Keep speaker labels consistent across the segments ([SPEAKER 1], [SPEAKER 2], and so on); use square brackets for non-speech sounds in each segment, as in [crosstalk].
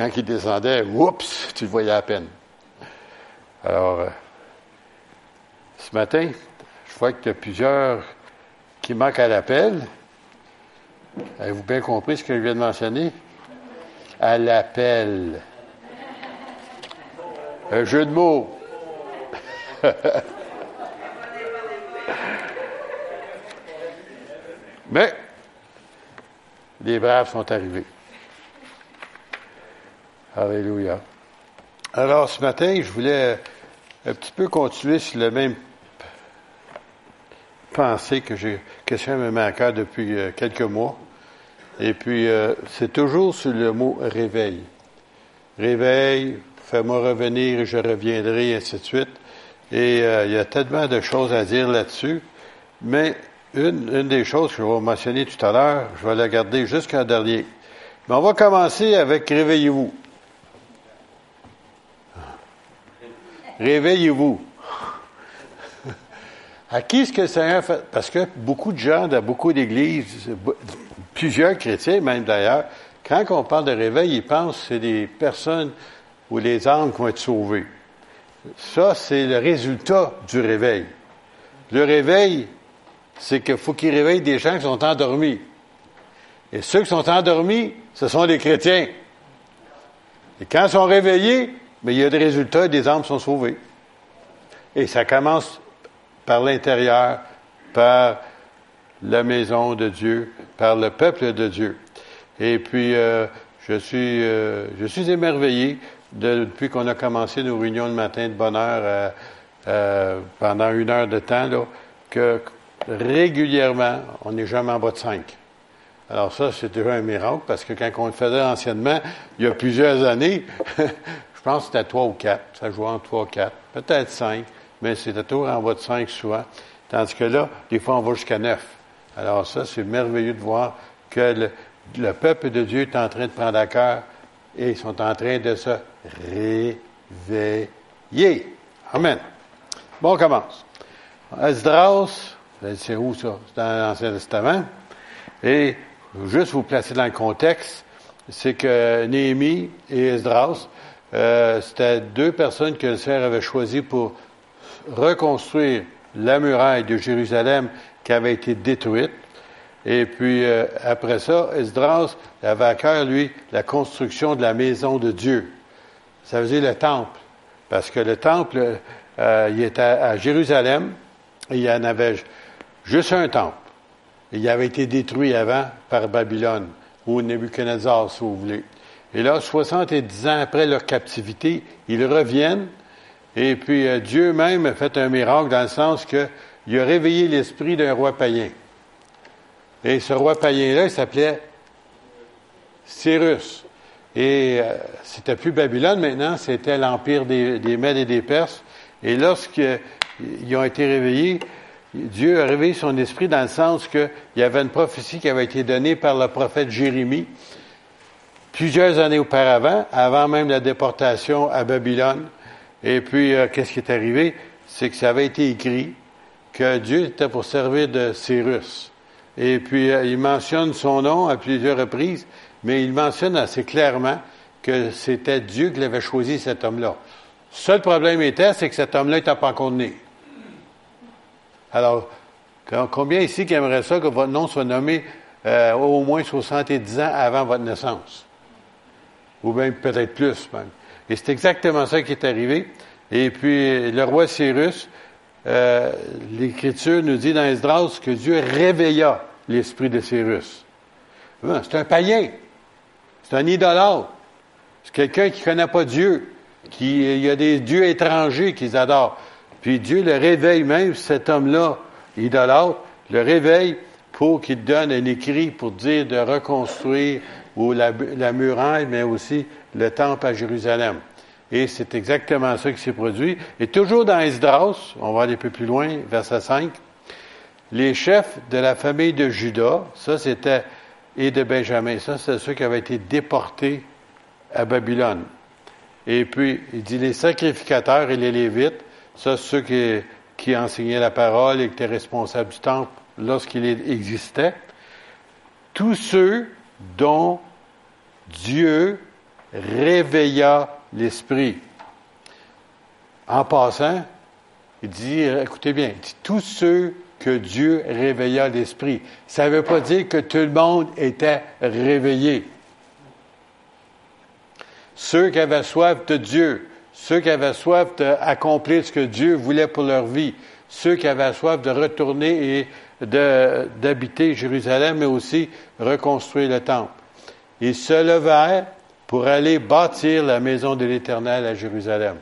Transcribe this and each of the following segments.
[SPEAKER 1] quand il descendait, oups, tu le voyais à peine. Alors, euh, ce matin, je vois qu'il y a plusieurs qui manquent à l'appel. Avez-vous bien compris ce que je viens de mentionner? À l'appel. Un jeu de mots. [laughs] Mais les braves sont arrivés. Alléluia. Alors, ce matin, je voulais un petit peu continuer sur le même pensée que j'ai, que ça me cœur depuis euh, quelques mois. Et puis, euh, c'est toujours sur le mot réveil. Réveil, fais-moi revenir et je reviendrai, et ainsi de suite. Et euh, il y a tellement de choses à dire là-dessus. Mais une, une des choses que je vais mentionner tout à l'heure, je vais la garder jusqu'à dernier. Mais on va commencer avec réveillez-vous. Réveillez-vous. À qui est-ce que le Seigneur fait? Parce que beaucoup de gens dans beaucoup d'églises, plusieurs chrétiens même d'ailleurs, quand on parle de réveil, ils pensent que c'est des personnes ou les âmes qui vont être sauvées. Ça, c'est le résultat du réveil. Le réveil, c'est qu'il faut qu'il réveille des gens qui sont endormis. Et ceux qui sont endormis, ce sont les chrétiens. Et quand ils sont réveillés, mais il y a des résultats et des âmes sont sauvées. Et ça commence par l'intérieur, par la maison de Dieu, par le peuple de Dieu. Et puis, euh, je suis, euh, je suis émerveillé depuis qu'on a commencé nos réunions le matin de bonne heure euh, pendant une heure de temps, là, que régulièrement, on n'est jamais en bas de cinq. Alors ça, c'est déjà un miracle parce que quand on le faisait anciennement, il y a plusieurs années, [laughs] je pense que c'était trois ou quatre. Ça jouait en trois ou quatre. Peut-être cinq, mais c'était toujours en bas de cinq souvent. Tandis que là, des fois, on va jusqu'à neuf. Alors ça, c'est merveilleux de voir que le, peuple de Dieu est en train de prendre à cœur et ils sont en train de se réveiller. Amen. Bon, on commence. Esdras, c'est où ça? C'est dans l'Ancien Testament. Et juste vous placer dans le contexte, c'est que Néhémie et Esdras, euh, c'était deux personnes que le Seigneur avait choisies pour reconstruire la muraille de Jérusalem qui avait été détruite. Et puis euh, après ça, Esdras avait à cœur, lui, la construction de la maison de Dieu. Ça veut dire le temple. Parce que le temple, euh, il était à, Jérusalem, il y en avait juste un temple. Il avait été détruit avant par Babylone, ou Nebuchadnezzar, si vous voulez. Et là, 70 ans après leur captivité, ils reviennent, et puis euh, Dieu même a fait un miracle dans le sens qu'il a réveillé l'esprit d'un roi païen. Et ce roi païen-là, il s'appelait Cyrus. Et euh, c'était plus Babylone maintenant, c'était l'empire des, des Mèdes et des Perses. Et lorsqu'ils ont été réveillés, Dieu a réveillé son esprit dans le sens qu'il y avait une prophétie qui avait été donnée par le prophète Jérémie plusieurs années auparavant, avant même la déportation à Babylone. Et puis, euh, qu'est-ce qui est arrivé? C'est que ça avait été écrit que Dieu était pour servir de Cyrus. Et puis, euh, il mentionne son nom à plusieurs reprises, mais il mentionne assez clairement que c'était Dieu qui l'avait choisi, cet homme-là. Seul problème était, c'est que cet homme-là n'était pas encore né. Alors, combien ici qui aimerait ça que votre nom soit nommé euh, au moins 70 ans avant votre naissance? Ou même peut-être plus même. Et c'est exactement ça qui est arrivé. Et puis, le roi Cyrus, euh, l'Écriture nous dit dans Esdras que Dieu réveilla l'esprit de Cyrus. C'est un païen. C'est un idolâtre. C'est quelqu'un qui ne connaît pas Dieu. Qui, il y a des dieux étrangers qu'ils adorent. Puis Dieu le réveille même, cet homme-là, idolâtre, le réveille pour qu'il donne un écrit pour dire de reconstruire ou la, muraille, mais aussi le temple à Jérusalem. Et c'est exactement ça qui s'est produit. Et toujours dans Esdras, on va aller un peu plus loin, verset 5, les chefs de la famille de Judas, ça c'était, et de Benjamin, ça c'est ceux qui avaient été déportés à Babylone. Et puis, il dit les sacrificateurs et les lévites, ça ceux qui, qui enseignaient la parole et qui étaient responsables du temple lorsqu'il existait. Tous ceux dont Dieu réveilla l'esprit. En passant, il dit, écoutez bien, dit, tous ceux que Dieu réveilla l'esprit. Ça ne veut pas dire que tout le monde était réveillé. Ceux qui avaient soif de Dieu, ceux qui avaient soif d'accomplir ce que Dieu voulait pour leur vie, ceux qui avaient soif de retourner et d'habiter Jérusalem, mais aussi reconstruire le temple. Ils se levèrent pour aller bâtir la maison de l'Éternel à Jérusalem.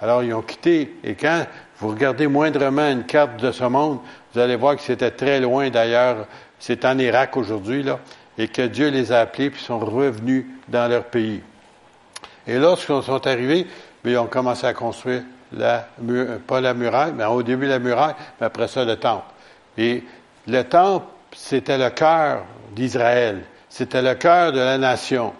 [SPEAKER 1] Alors ils ont quitté, et quand vous regardez moindrement une carte de ce monde, vous allez voir que c'était très loin d'ailleurs, c'est en Irak aujourd'hui, et que Dieu les a appelés, puis sont revenus dans leur pays. Et lorsqu'ils sont arrivés, ils ont commencé à construire la, pas la muraille, mais au début la muraille, mais après ça le temple. Et le temple, c'était le cœur d'Israël. C'était le cœur de la nation.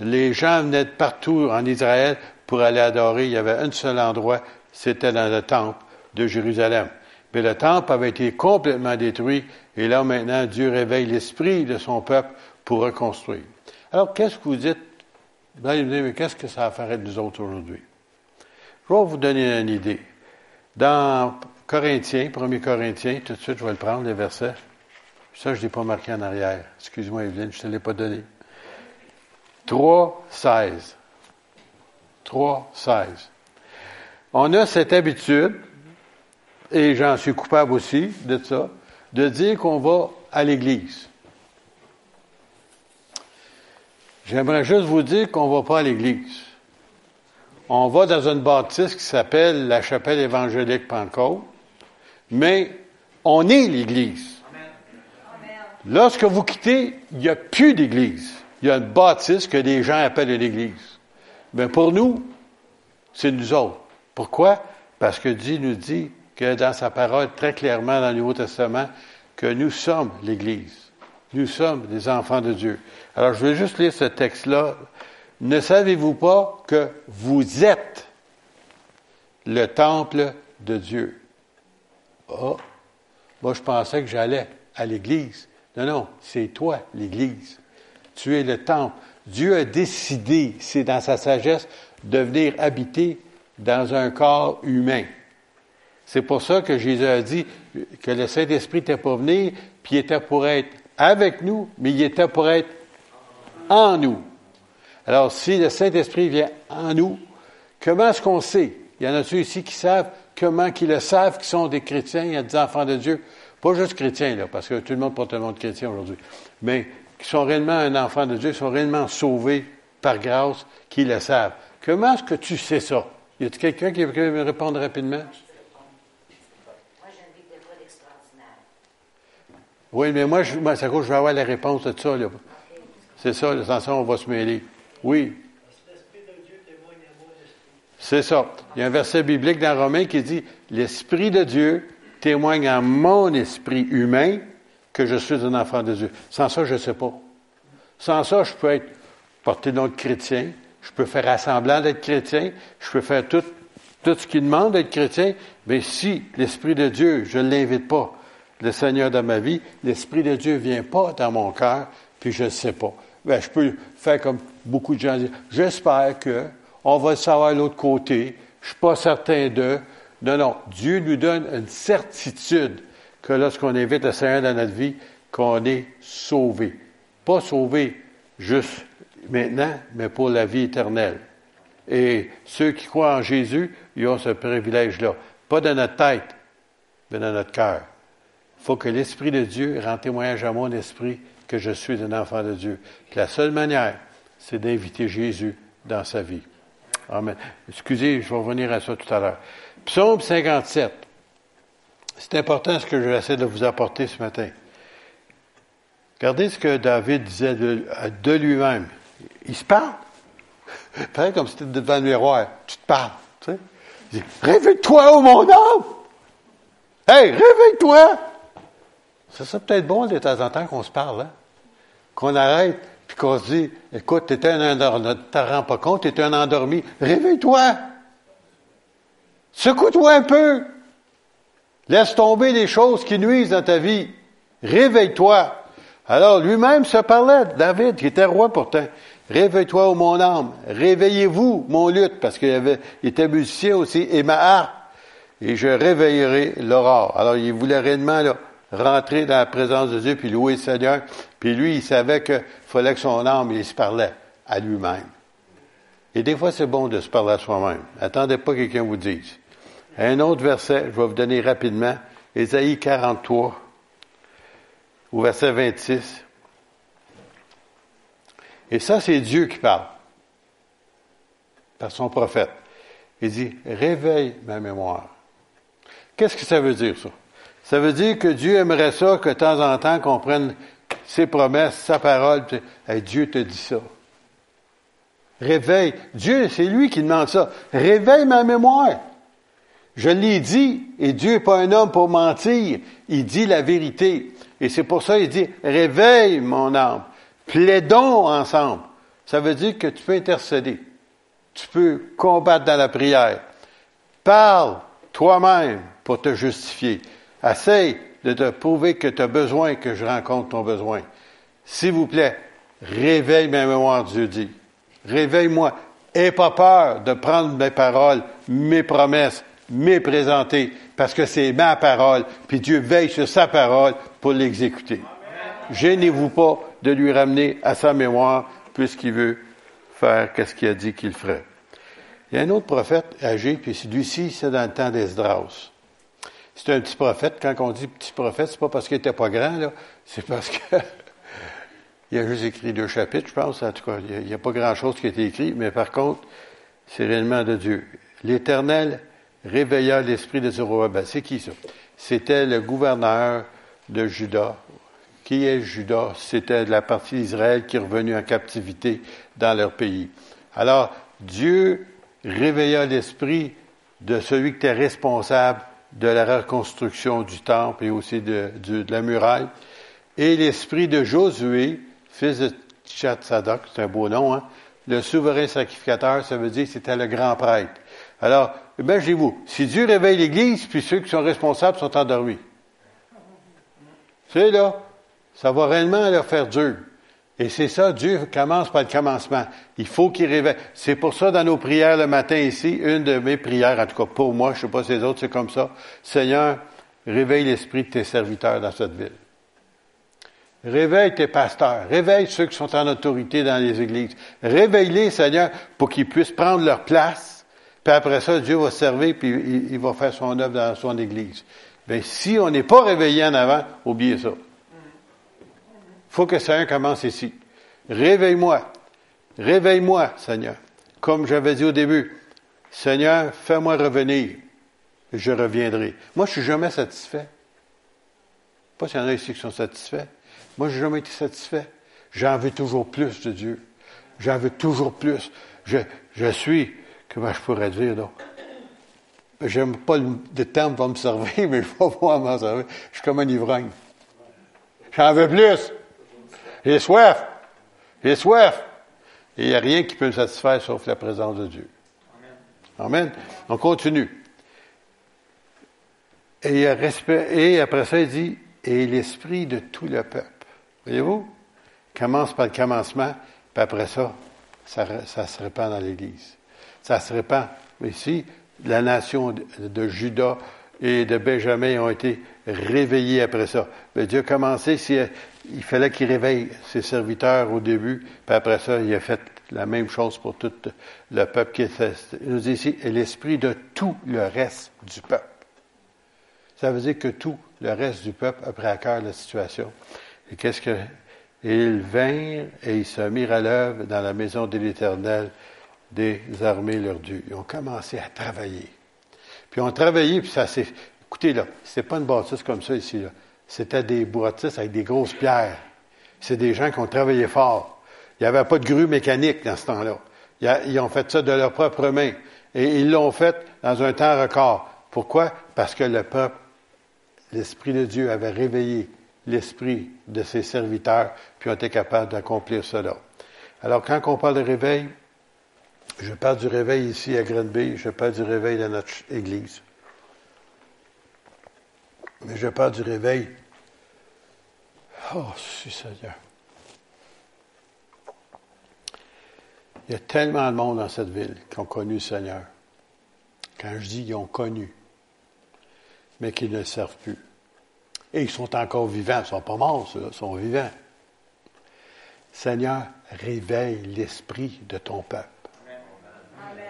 [SPEAKER 1] Les gens venaient de partout en Israël pour aller adorer. Il y avait un seul endroit, c'était dans le temple de Jérusalem. Mais le temple avait été complètement détruit et là maintenant Dieu réveille l'esprit de son peuple pour reconstruire. Alors qu'est-ce que vous dites? Ben, mais qu'est-ce que ça va faire de nous autres aujourd'hui? Je vais vous donner une idée. Dans Corinthiens, 1 Corinthiens, tout de suite, je vais le prendre, les versets. Ça, je ne l'ai pas marqué en arrière. Excuse-moi, Evelyne, je ne te l'ai pas donné. 3, 16. 3, 16. On a cette habitude, et j'en suis coupable aussi de ça, de dire qu'on va à l'église. J'aimerais juste vous dire qu'on ne va pas à l'église. On va dans une bâtisse qui s'appelle la chapelle évangélique Pentecôte, mais on est l'église. Lorsque vous quittez, il n'y a plus d'église. Il y a une bâtisse que les gens appellent l'église. Mais pour nous, c'est nous autres. Pourquoi? Parce que Dieu nous dit que dans sa parole, très clairement dans le Nouveau Testament, que nous sommes l'église. Nous sommes des enfants de Dieu. Alors, je vais juste lire ce texte-là. Ne savez-vous pas que vous êtes le temple de Dieu? Oh, moi je pensais que j'allais à l'église. Non, non, c'est toi l'église. Tu es le temple. Dieu a décidé, c'est dans sa sagesse, de venir habiter dans un corps humain. C'est pour ça que Jésus a dit que le Saint-Esprit n'était pas venu, puis il était pour être avec nous, mais il était pour être en nous. Alors, si le Saint-Esprit vient en nous, comment est-ce qu'on sait? Il y en a ceux ici qui savent? Comment qu'ils le savent, qui sont des chrétiens, il y a des enfants de Dieu? Pas juste chrétiens, là, parce que tout le monde porte le monde chrétien aujourd'hui. Mais qui sont réellement un enfant de Dieu, qui sont réellement sauvés par grâce, qui le savent. Comment est-ce que tu sais ça? Y a-t-il quelqu'un qui veut me répondre rapidement? Oui, mais moi, je, moi, ça je vais avoir la réponse de ça. C'est ça, attention, on va se mêler. Oui. C'est ça. Il y a un verset biblique dans Romain qui dit L'Esprit de Dieu témoigne à mon esprit humain que je suis un enfant de Dieu. Sans ça, je ne sais pas. Sans ça, je peux être porté nom de chrétien, je peux faire assemblant d'être chrétien, je peux faire tout, tout ce qui demande d'être chrétien, mais si l'Esprit de Dieu, je ne l'invite pas, le Seigneur dans ma vie, l'Esprit de Dieu ne vient pas dans mon cœur, puis je ne sais pas. Ben, je peux faire comme beaucoup de gens disent, j'espère que on va le savoir de l'autre côté, je suis pas certain de. Non, non, Dieu nous donne une certitude que lorsqu'on invite le Seigneur dans notre vie, qu'on est sauvé. Pas sauvé juste maintenant, mais pour la vie éternelle. Et ceux qui croient en Jésus, ils ont ce privilège-là. Pas dans notre tête, mais dans notre cœur. Il faut que l'Esprit de Dieu rende témoignage à mon esprit que je suis un enfant de Dieu. la seule manière, c'est d'inviter Jésus dans sa vie. Amen. Excusez, je vais revenir à ça tout à l'heure. Psaume 57. C'est important ce que je de vous apporter ce matin. Regardez ce que David disait de, lui-même. Il se parle. Pareil comme si tu étais devant le miroir. Tu te parles. Tu sais? Il dit, réveille-toi, oh mon âme! Hey, réveille-toi! Ça serait peut-être bon de temps en temps qu'on se parle, hein? qu'on arrête, puis qu'on se dit, écoute, t'étais un endormi, t'en rends pas compte, t'étais un endormi, réveille-toi! Secoue-toi un peu! Laisse tomber les choses qui nuisent dans ta vie. Réveille-toi! Alors, lui-même se parlait, David, qui était roi pourtant. Réveille-toi, ô mon âme. Réveillez-vous, mon luth, parce qu'il était musicien aussi, et ma harpe. Et je réveillerai l'aurore. Alors, il voulait réellement, là, rentrer dans la présence de Dieu, puis louer le Seigneur. Puis lui, il savait qu'il fallait que son âme, il se parlait à lui-même. Et des fois, c'est bon de se parler à soi-même. Attendez pas que quelqu'un vous dise. Un autre verset, je vais vous donner rapidement, Ésaïe 43, au verset 26. Et ça, c'est Dieu qui parle, par son prophète. Il dit, réveille ma mémoire. Qu'est-ce que ça veut dire, ça? Ça veut dire que Dieu aimerait ça que de temps en temps qu'on prenne ses promesses, sa parole, et Dieu te dit ça. Réveille. Dieu, c'est lui qui demande ça. Réveille ma mémoire. Je l'ai dit, et Dieu n'est pas un homme pour mentir. Il dit la vérité. Et c'est pour ça qu'il dit, réveille mon âme. Plaidons ensemble. Ça veut dire que tu peux intercéder. Tu peux combattre dans la prière. Parle toi-même pour te justifier. Essaye de te prouver que tu as besoin que je rencontre ton besoin. S'il vous plaît, réveille ma mémoire, Dieu dit. Réveille-moi. Aie pas peur de prendre mes paroles, mes promesses, mes présenter, parce que c'est ma parole, puis Dieu veille sur sa parole pour l'exécuter. Gênez-vous pas de lui ramener à sa mémoire, puisqu'il veut faire qu'est-ce qu'il a dit qu'il ferait. Il y a un autre prophète âgé, puis celui-ci, c'est dans le temps d'Esdras. C'est un petit prophète. Quand on dit petit prophète, c'est pas parce qu'il était pas grand, là. C'est parce que [laughs] il a juste écrit deux chapitres, je pense. En tout cas, il n'y a, pas grand-chose qui a été écrit, mais par contre, c'est réellement de Dieu. L'Éternel réveilla l'esprit de Zorobabel. C'est qui ça? C'était le gouverneur de Juda. Qui est Juda? C'était la partie d'Israël qui est revenue en captivité dans leur pays. Alors, Dieu réveilla l'esprit de celui qui était responsable de la reconstruction du temple et aussi de, la muraille. Et l'esprit de Josué, fils de Tchatsadok, c'est un beau nom, hein? le souverain sacrificateur, ça veut dire que c'était le grand prêtre. Alors, imaginez-vous, si Dieu réveille l'Église, puis ceux qui sont responsables sont endormis. C'est là, ça va réellement leur faire dur. Et c'est ça, Dieu commence par le commencement. Il faut qu'il réveille. C'est pour ça, dans nos prières le matin ici, une de mes prières, en tout cas pour moi, je ne sais pas si les autres, c'est comme ça. Seigneur, réveille l'esprit de tes serviteurs dans cette ville. Réveille tes pasteurs. Réveille ceux qui sont en autorité dans les églises. Réveille-les, Seigneur, pour qu'ils puissent prendre leur place. Puis après ça, Dieu va servir, puis il, va faire son œuvre dans son église. Mais si on n'est pas réveillé en avant, oubliez ça faut que ça commence ici. Réveille-moi. Réveille-moi, Seigneur. Comme j'avais dit au début, Seigneur, fais-moi revenir. Je reviendrai. Moi, je suis jamais satisfait. Pas s'il y en a ici qui sont satisfaits. Moi, je n'ai jamais été satisfait. J'en veux toujours plus de Dieu. J'en veux toujours plus. Je, je suis, comment je pourrais dire, donc? J'aime pas le, terme pour me servir, [laughs] mais je vais pouvoir m'en servir. Je suis comme un ivrogne. J'en veux plus. J'ai soif. J'ai soif. Et il n'y a rien qui peut me satisfaire sauf la présence de Dieu. Amen. On continue. Et, après ça, il dit, et l'esprit de tout le peuple. Voyez-vous? Commence par le commencement, puis après ça, ça, se répand dans l'Église. Ça se répand. Ici, la nation de, de Judas et de Benjamin ont été réveillés après ça. Mais Dieu a commencé, il fallait qu'il réveille ses serviteurs au début, puis après ça, il a fait la même chose pour tout le peuple qui est. Il nous dit ici, l'esprit de tout le reste du peuple. Ça veut dire que tout le reste du peuple a pris à cœur la situation. Et qu'est-ce que. ils vinrent et ils se mirent à l'œuvre dans la maison de l'Éternel des armées leur Dieu. Ils ont commencé à travailler. Puis on travaillé, puis ça s'est. Écoutez, là, c'est pas une bâtisse comme ça ici, là. C'était des bâtisses avec des grosses pierres. C'est des gens qui ont travaillé fort. Il n'y avait pas de grue mécanique dans ce temps-là. Ils ont fait ça de leurs propres mains. Et ils l'ont fait dans un temps record. Pourquoi? Parce que le peuple, l'Esprit de Dieu avait réveillé l'esprit de ses serviteurs, puis ont été capables d'accomplir cela. Alors, quand on parle de réveil, je parle du réveil ici à Grenby, je parle du réveil dans notre Église. Mais je parle du réveil. Oh, si Seigneur. Il y a tellement de monde dans cette ville qui ont connu Seigneur. Quand je dis ils ont connu, mais qui ne servent plus. Et ils sont encore vivants, ils ne sont pas morts, ils sont vivants. Seigneur, réveille l'esprit de ton peuple.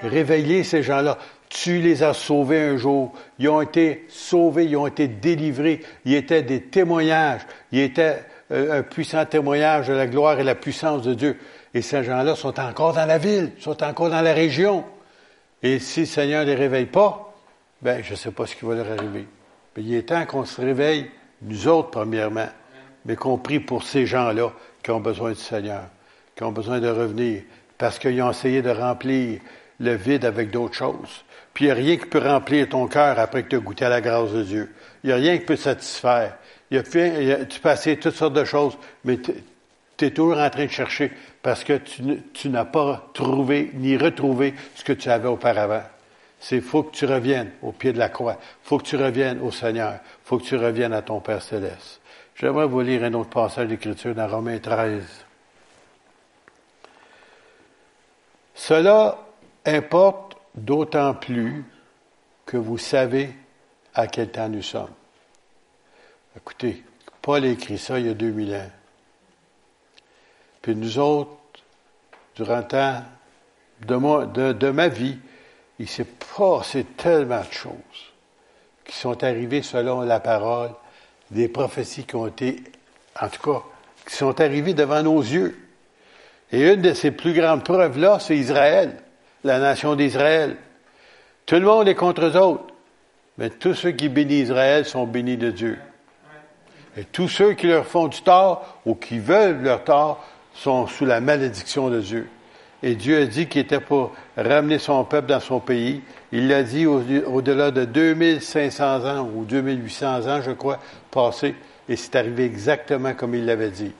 [SPEAKER 1] Réveillez ces gens-là. Tu les as sauvés un jour. Ils ont été sauvés, ils ont été délivrés. Ils étaient des témoignages. Ils étaient euh, un puissant témoignage de la gloire et la puissance de Dieu. Et ces gens-là sont encore dans la ville, sont encore dans la région. Et si le Seigneur ne les réveille pas, ben, je ne sais pas ce qui va leur arriver. Mais il est temps qu'on se réveille, nous autres, premièrement, mais qu'on prie pour ces gens-là qui ont besoin du Seigneur, qui ont besoin de revenir, parce qu'ils ont essayé de remplir le vide avec d'autres choses. Puis il n'y a rien qui peut remplir ton cœur après que tu as goûté à la grâce de Dieu. Il n'y a rien qui peut satisfaire. Y a, tu peux toutes sortes de choses, mais tu es toujours en train de chercher parce que tu, n'as pas trouvé ni retrouvé ce que tu avais auparavant. C'est faut que tu reviennes au pied de la croix. faut que tu reviennes au Seigneur. faut que tu reviennes à ton Père céleste. J'aimerais vous lire un autre passage d'écriture dans Romains 13. Cela importe d'autant plus que vous savez à quel temps nous sommes. Écoutez, Paul a écrit ça il y a 2000 ans. Puis nous autres, durant le temps de, de ma vie, il s'est passé tellement de choses qui sont arrivées selon la parole, des prophéties qui ont été, en tout cas, qui sont arrivées devant nos yeux. Et une de ces plus grandes preuves-là, c'est Israël, la nation d'Israël. Tout le monde est contre eux autres, mais tous ceux qui bénissent Israël sont bénis de Dieu. Et tous ceux qui leur font du tort ou qui veulent leur tort sont sous la malédiction de Dieu. Et Dieu a dit qu'il était pour ramener son peuple dans son pays. Il l'a dit au-delà de 2500 ans ou 2800 ans, je crois, passés. Et c'est arrivé exactement comme il l'avait dit.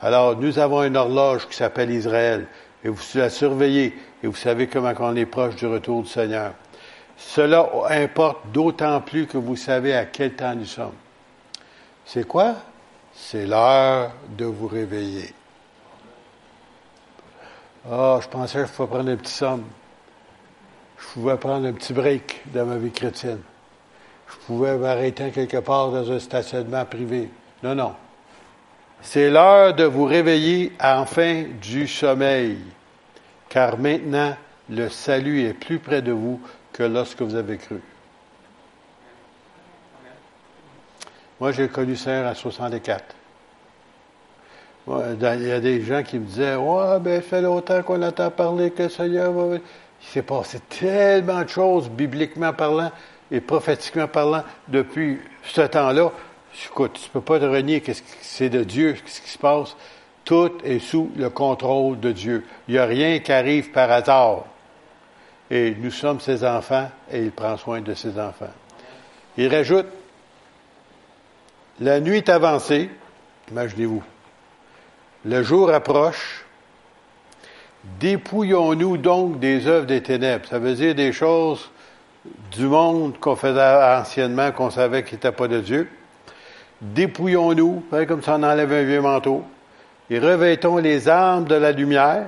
[SPEAKER 1] Alors, nous avons une horloge qui s'appelle Israël. Et vous la surveillez. Et vous savez comment on est proche du retour du Seigneur. Cela importe d'autant plus que vous savez à quel temps nous sommes. C'est quoi? C'est l'heure de vous réveiller. Ah, je pensais que je pouvais prendre un petit somme. Je pouvais prendre un petit break dans ma vie chrétienne. Je pouvais m'arrêter quelque part dans un stationnement privé. Non, non. C'est l'heure de vous réveiller enfin du sommeil, car maintenant le salut est plus près de vous que lorsque vous avez cru. Moi, j'ai connu Seigneur à 64. Il y a des gens qui me disaient Ouais, ben, fait longtemps qu'on entend parler que le Seigneur va. Il s'est passé tellement de choses, bibliquement parlant et prophétiquement parlant, depuis ce temps-là. Écoute, tu ne peux pas te renier que c'est de Dieu ce qui se passe. Tout est sous le contrôle de Dieu. Il n'y a rien qui arrive par hasard. Et nous sommes ses enfants et il prend soin de ses enfants. Il rajoute la nuit est avancée, imaginez-vous. Le jour approche. Dépouillons-nous donc des œuvres des ténèbres. Ça veut dire des choses du monde qu'on faisait anciennement, qu'on savait qu'il n'était pas de Dieu. Dépouillons-nous, comme ça on enlève un vieux manteau, et revêtons les armes de la lumière.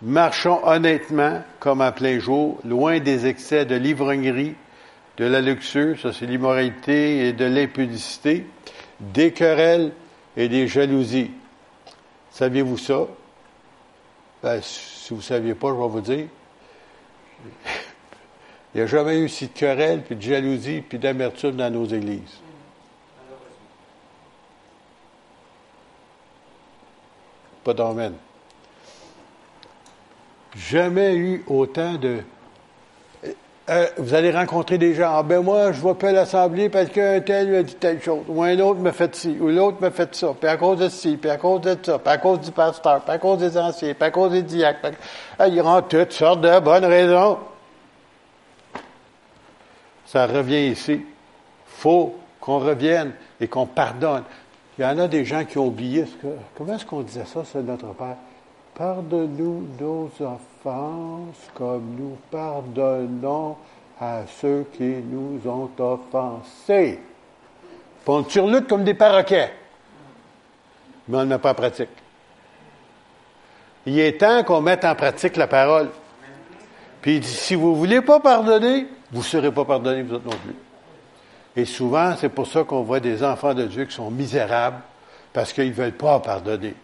[SPEAKER 1] Marchons honnêtement, comme à plein jour, loin des excès de l'ivrognerie, de la luxure, ça c'est l'immoralité et de l'impudicité, des querelles et des jalousies. Saviez-vous ça? Ben, si vous ne saviez pas, je vais vous dire. [laughs] Il n'y a jamais eu si de querelles, puis de jalousie, puis d'amertume dans nos églises. Pas d'emmène. Jamais eu autant de euh, vous allez rencontrer des gens. Ah, ben moi, je vois pas l'Assemblée parce qu'un tel a dit telle chose, ou un autre m'a fait ci, ou l'autre m'a fait ça, puis à cause de ci, puis à cause de ça, puis à cause du pasteur, puis à cause des anciens, puis à cause des diacres. Ah, ils ont toutes sortes de bonnes raisons. Ça revient ici. faut qu'on revienne et qu'on pardonne. Il y en a des gens qui ont oublié. Comment est-ce qu'on disait ça, c'est notre Père? Pardonne-nous nos offenses comme nous pardonnons à ceux qui nous ont offensés. on surlutte comme des paroquets, mais on n'a pas pratique. Il est temps qu'on mette en pratique la parole. Puis il dit, si vous ne voulez pas pardonner, vous ne serez pas pardonné, vous autres non plus. Et souvent, c'est pour ça qu'on voit des enfants de Dieu qui sont misérables, parce qu'ils ne veulent pas pardonner.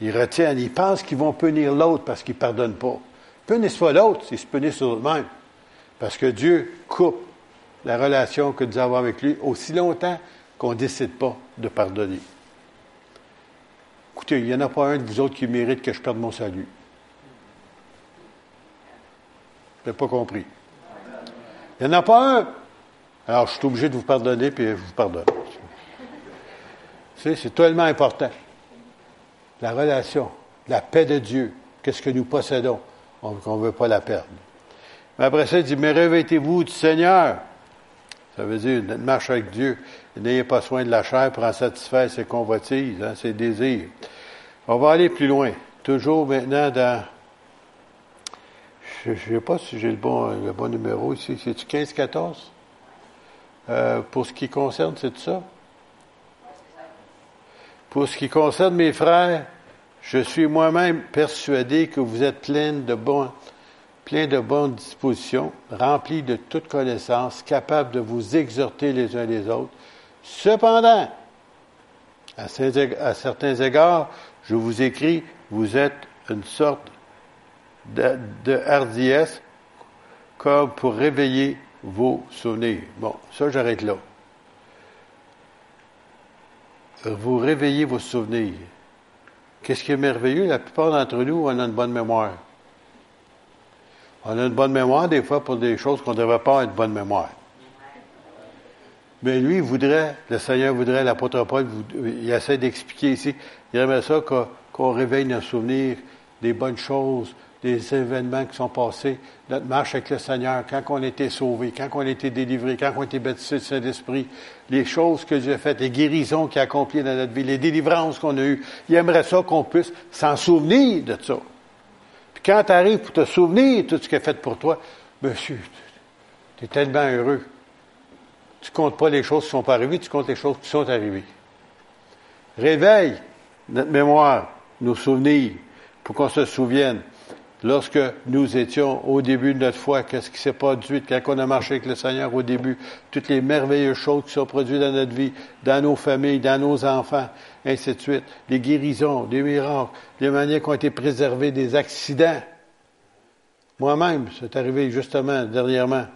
[SPEAKER 1] Ils retiennent, ils pensent qu'ils vont punir l'autre parce qu'ils ne pardonnent pas. Punissent pas l'autre, ils se punissent eux-mêmes. Parce que Dieu coupe la relation que nous avons avec lui aussi longtemps qu'on ne décide pas de pardonner. Écoutez, il n'y en a pas un de vous autres qui mérite que je perde mon salut. Je n'ai pas compris. Il n'y en a pas un. Alors, je suis obligé de vous pardonner, puis je vous pardonne. c'est tellement important. La relation, la paix de Dieu, qu'est-ce que nous possédons, qu'on ne veut pas la perdre. Mais après ça, il dit, mais revêtez-vous du Seigneur. Ça veut dire une marche avec Dieu. N'ayez pas soin de la chair pour en satisfaire ses convoitises, hein, ses désirs. On va aller plus loin. Toujours maintenant dans. Je ne sais pas si j'ai le bon, le bon numéro ici. C'est-tu 15-14? Euh, pour ce qui concerne, c'est ça? Pour ce qui concerne mes frères, je suis moi-même persuadé que vous êtes pleins de plein de bonnes dispositions, remplis de toute connaissance, capables de vous exhorter les uns les autres. Cependant, à, certains égards, je vous écris, vous êtes une sorte de, de hardiesse comme pour réveiller vos souvenirs. Bon, ça, j'arrête là. Vous réveillez vos souvenirs. Qu'est-ce qui est merveilleux? La plupart d'entre nous, on a une bonne mémoire. On a une bonne mémoire, des fois, pour des choses qu'on ne devrait pas avoir une bonne mémoire. Mais lui, voudrait, le Seigneur voudrait, l'apôtre Paul, il essaie d'expliquer ici, il aimerait ça qu'on réveille nos souvenirs des bonnes choses, des événements qui sont passés, notre marche avec le Seigneur, quand on a été sauvé, quand on a été délivré, quand on a été baptisé du Saint-Esprit, les choses que Dieu a faites, les guérisons qu'il a accomplies dans notre vie, les délivrances qu'on a eues. Il aimerait ça qu'on puisse s'en souvenir de ça. Puis quand tu arrives pour te souvenir de tout ce qu'il a fait pour toi, monsieur, tu es tellement heureux. Tu comptes pas les choses qui ne sont pas arrivées, tu comptes les choses qui sont arrivées. Réveille notre mémoire, nos souvenirs, pour qu'on se souvienne lorsque nous étions au début de notre foi, qu'est-ce qui s'est produit quand on a marché avec le Seigneur au début, toutes les merveilleuses choses qui sont produites dans notre vie, dans nos familles, dans nos enfants, ainsi de suite, les guérisons, des miracles, les manières qui ont été préservées des accidents. Moi-même, c'est arrivé justement dernièrement.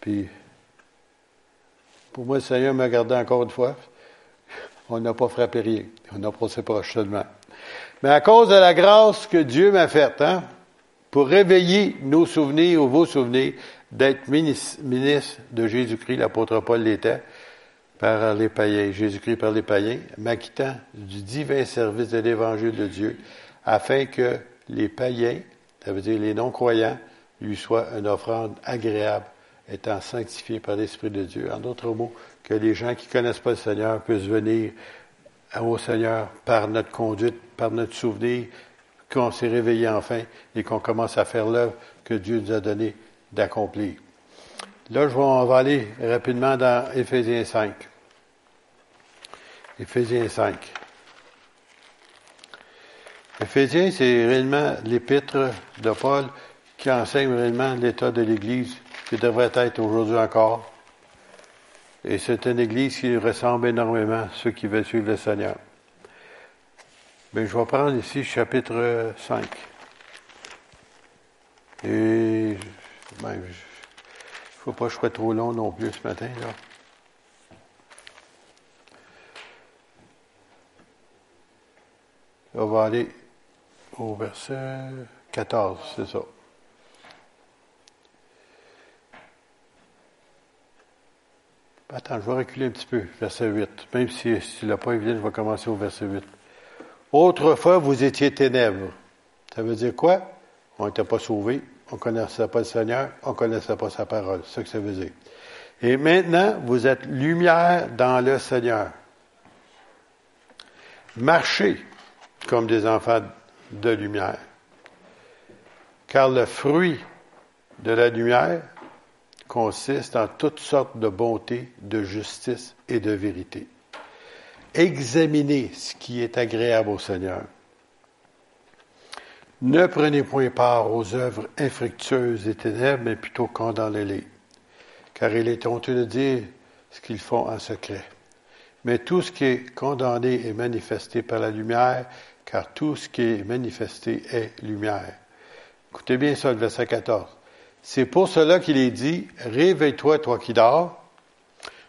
[SPEAKER 1] Puis, pour moi, le Seigneur m'a gardé encore une fois. On n'a pas frappé rien. On a passé proche seulement. Mais à cause de la grâce que Dieu m'a faite, hein, pour réveiller nos souvenirs ou vos souvenirs d'être ministre, de Jésus-Christ, l'apôtre Paul l'était, par les païens, Jésus-Christ par les païens, m'acquittant du divin service de l'évangile de Dieu, afin que les païens, ça veut dire les non-croyants, lui soient une offrande agréable, étant sanctifiés par l'Esprit de Dieu. En d'autres mots, que les gens qui connaissent pas le Seigneur puissent venir au Seigneur par notre conduite, par notre souvenir, qu'on s'est réveillé enfin et qu'on commence à faire l'œuvre que Dieu nous a donné d'accomplir. Là, je vais, on va aller rapidement dans Éphésiens 5. Éphésiens 5. Éphésiens, c'est réellement l'épître de Paul qui enseigne réellement l'état de l'Église qui devrait être aujourd'hui encore. Et c'est une Église qui ressemble énormément à ceux qui veulent suivre le Seigneur. Mais je vais prendre ici chapitre 5. Et il ne faut pas que je sois trop long non plus ce matin. Là. On va aller au verset 14, c'est ça. Attends, je vais reculer un petit peu, verset 8. Même si, si tu l'as pas évident, je vais commencer au verset 8. Autrefois, vous étiez ténèbres. Ça veut dire quoi? On n'était pas sauvés, on ne connaissait pas le Seigneur, on ne connaissait pas sa parole. C'est ce que ça veut dire. Et maintenant, vous êtes lumière dans le Seigneur. Marchez comme des enfants de lumière. Car le fruit de la lumière consiste en toutes sortes de bonté, de justice et de vérité. Examinez ce qui est agréable au Seigneur. Ne prenez point part aux œuvres infructueuses des ténèbres, mais plutôt condamnez-les. Car il est honteux de dire ce qu'ils font en secret. Mais tout ce qui est condamné est manifesté par la lumière, car tout ce qui est manifesté est lumière. Écoutez bien ça, le verset 14. C'est pour cela qu'il est dit, réveille-toi, toi qui dors,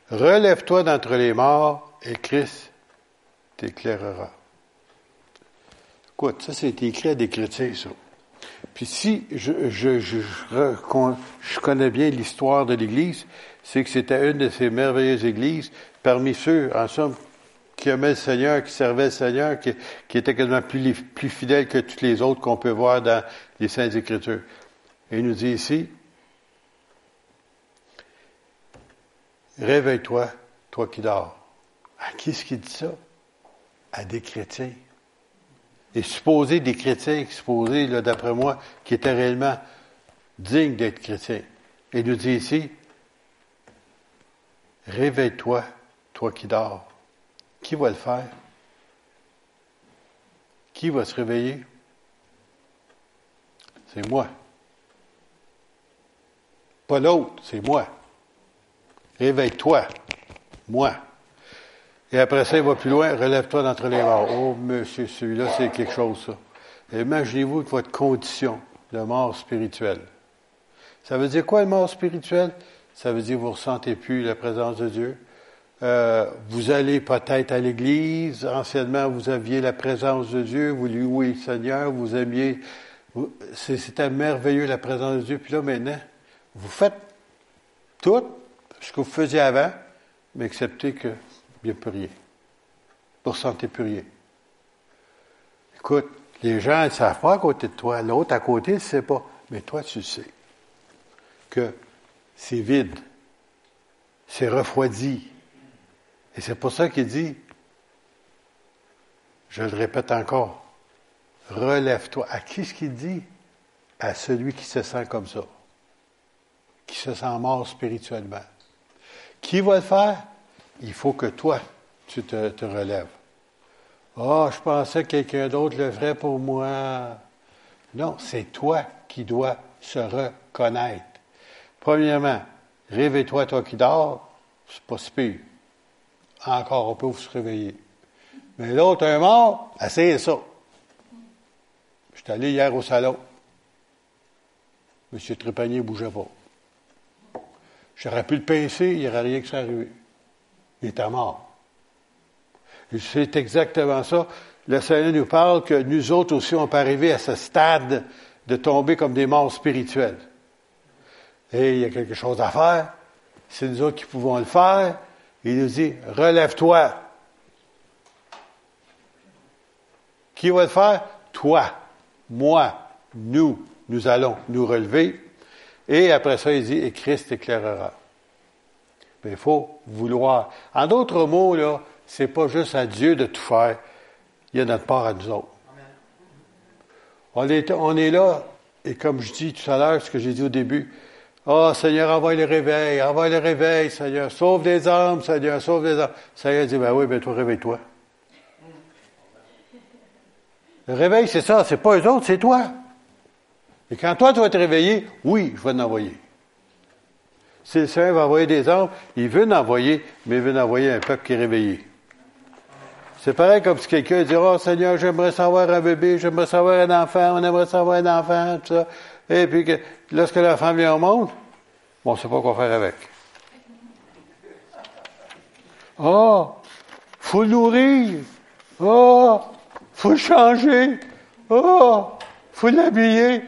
[SPEAKER 1] relève-toi d'entre les morts, et Christ t'éclairera. Écoute, ça c'est écrit à des chrétiens, ça. Puis si je, connais bien l'histoire de l'Église, c'est que c'était une de ces merveilleuses églises, parmi ceux, en somme, qui aimaient le Seigneur, qui servaient le Seigneur, qui, qui était quasiment plus, plus fidèle que toutes les autres qu'on peut voir dans les Saintes Écritures. Et il nous dit ici, réveille-toi, toi qui dors. À qui est-ce qui dit ça? À des chrétiens. Et supposé des chrétiens, supposés, d'après moi, qui étaient réellement dignes d'être chrétiens. Et nous dit ici, réveille-toi, toi qui dors. Qui va le faire? Qui va se réveiller? C'est moi. Pas l'autre, c'est moi. Réveille-toi, moi. Et après ça, il va plus loin, relève-toi d'entre les morts. Oh, monsieur, celui-là, c'est quelque chose, ça. Imaginez-vous votre condition de mort spirituelle. Ça veut dire quoi, le mort spirituelle? Ça veut dire que vous ne ressentez plus la présence de Dieu. Euh, vous allez peut-être à l'église. Anciennement, vous aviez la présence de Dieu. Vous louez le Seigneur. Vous aimiez. C'était merveilleux la présence de Dieu. Puis là, maintenant, vous faites tout ce que vous faisiez avant, mais acceptez que Vous ne ressentez plus rien. Écoute, les gens ne savent pas à côté de toi. L'autre à côté ne sait pas. Mais toi, tu sais que c'est vide, c'est refroidi. Et c'est pour ça qu'il dit, je le répète encore, relève-toi. À qui est-ce qu'il dit? À celui qui se sent comme ça, qui se sent mort spirituellement. Qui va le faire? Il faut que toi, tu te, relèves. oh, je pensais que quelqu'un d'autre le ferait pour moi. Non, c'est toi qui dois se reconnaître. Premièrement, réveille-toi, toi qui dors, c'est pas si. Encore, on peut vous se réveiller. Mais l'autre, un mort, essayez ça. Je suis allé hier au salon. M. Trépanier ne bougeait pas. J'aurais pu le pincer, il n'y aurait rien qui serait arrivé. Il était mort. C'est exactement ça. Le Seigneur nous parle que nous autres aussi, on peut arriver à ce stade de tomber comme des morts spirituels. Et il y a quelque chose à faire. C'est nous autres qui pouvons le faire. Il nous dit, relève-toi. Qui va le faire? Toi, moi, nous, nous allons nous relever. Et après ça, il dit, et Christ éclairera. Mais il faut vouloir. En d'autres mots, là, c'est pas juste à Dieu de tout faire. Il y a notre part à nous autres. On est, on est là, et comme je dis tout à l'heure, ce que j'ai dit au début, Oh Seigneur, envoie le réveil, envoie le réveil, Seigneur, sauve des âmes, Seigneur, sauve des âmes. Seigneur dit, ben oui, ben toi, réveille-toi. Le réveil, c'est ça, c'est pas eux autres, c'est toi. Et quand toi, tu vas te réveiller, oui, je vais t'envoyer. Si le Seigneur va envoyer des âmes, il veut envoyer, mais il veut envoyer un peuple qui est réveillé. C'est pareil comme si quelqu'un dit, oh Seigneur, j'aimerais savoir un bébé, j'aimerais savoir un enfant, on aimerait savoir un enfant, tout ça. Et puis, que, lorsque l'enfant vient au monde, on ne sait pas quoi faire avec. Oh, faut le nourrir. Oh, faut le changer. Oh, faut l'habiller.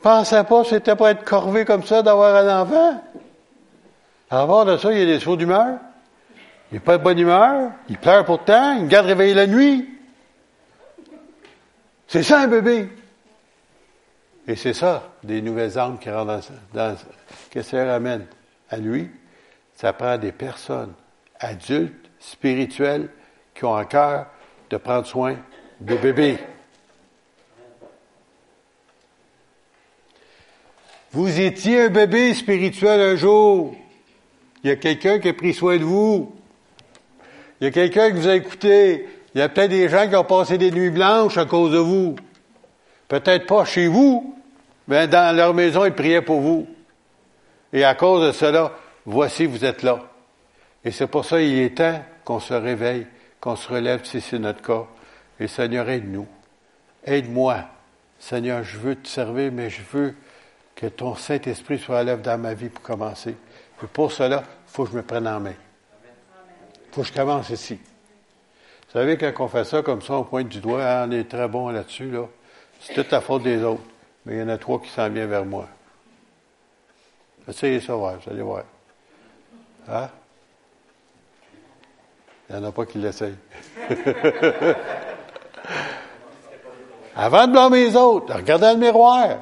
[SPEAKER 1] Pensez pas c'était pas être corvé comme ça d'avoir un enfant. Avant de ça, il a des sauts d'humeur. Il n'est pas de bonne humeur. Il pleure pourtant. Il garde réveiller la nuit. C'est ça un bébé. Et c'est ça, des nouvelles âmes qui rentrent dans, dans que ça amène à lui. Ça prend des personnes adultes, spirituelles, qui ont un cœur de prendre soin de bébés. Vous étiez un bébé spirituel un jour. Il y a quelqu'un qui a pris soin de vous. Il y a quelqu'un qui vous a écouté. Il y a peut-être des gens qui ont passé des nuits blanches à cause de vous. Peut-être pas chez vous, mais dans leur maison, ils priaient pour vous. Et à cause de cela, voici, vous êtes là. Et c'est pour ça qu'il est temps qu'on se réveille, qu'on se relève si c'est notre cas. Et Seigneur, aide-nous. Aide-moi. Seigneur, je veux te servir, mais je veux que ton Saint-Esprit soit à l'œuvre dans ma vie pour commencer. Et pour cela, faut que je me prenne en main. Il faut que je commence ici. Vous savez, quand on fait ça comme ça, on pointe du doigt, hein, on est très bon là-dessus, là. C'est toute la faute des autres. Mais il y en a trois qui s'en viennent vers moi. Essayez ça, voir, vous allez voir. Hein? Il n'y en a pas qui l'essayent. [laughs] Avant de blâmer les autres, regardez le miroir.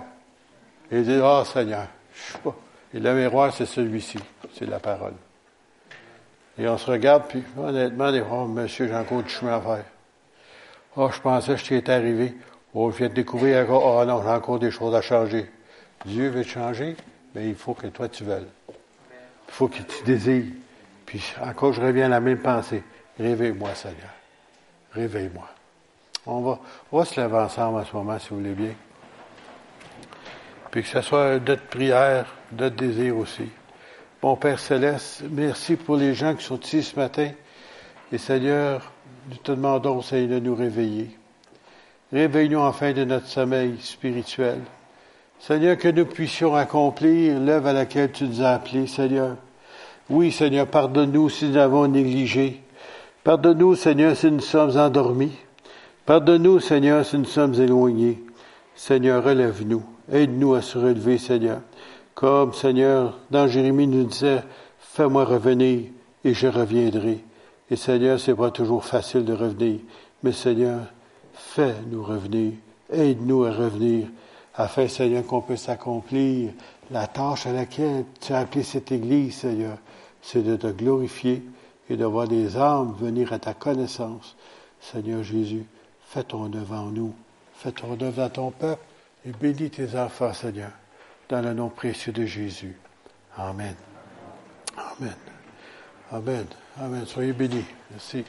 [SPEAKER 1] Et dit, oh Seigneur, je sais pas. Et le miroir, c'est celui-ci. C'est la parole. Et on se regarde, puis honnêtement, des oh, monsieur, j'ai encore du chemin à faire. Oh, je pensais que je t'étais arrivé. Oh, je viens de découvrir encore, oh non, j'ai encore des choses à changer. Dieu veut te changer, mais il faut que toi tu veuilles. Il faut que tu désires. Puis encore, je reviens à la même pensée? Réveille-moi, Seigneur. Réveille-moi. On va, on va se lever ensemble en ce moment, si vous voulez bien. Puis que ce soit notre prière, notre désir aussi. Bon Père Céleste, merci pour les gens qui sont ici ce matin. Et Seigneur, nous te demandons, Seigneur, de nous réveiller. Réveille-nous enfin de notre sommeil spirituel. Seigneur, que nous puissions accomplir l'œuvre à laquelle tu nous as appelés, Seigneur. Oui, Seigneur, pardonne-nous si nous avons négligé. Pardonne-nous, Seigneur, si nous sommes endormis. Pardonne-nous, Seigneur, si nous sommes éloignés. Seigneur, relève-nous. Aide-nous à se relever, Seigneur. Comme, Seigneur, dans Jérémie nous disait, fais-moi revenir et je reviendrai. Et Seigneur, c'est pas toujours facile de revenir. Mais Seigneur, fais-nous revenir. Aide-nous à revenir afin, Seigneur, qu'on puisse accomplir la tâche à laquelle tu as appelé cette Église, Seigneur. C'est de te glorifier et de voir des âmes venir à ta connaissance. Seigneur Jésus, fais ton en nous. Fais ton à ton peuple et bénis tes enfants, Seigneur, dans le nom précieux de Jésus. Amen. Amen. Amen. Amen. Soyez bénis. Merci.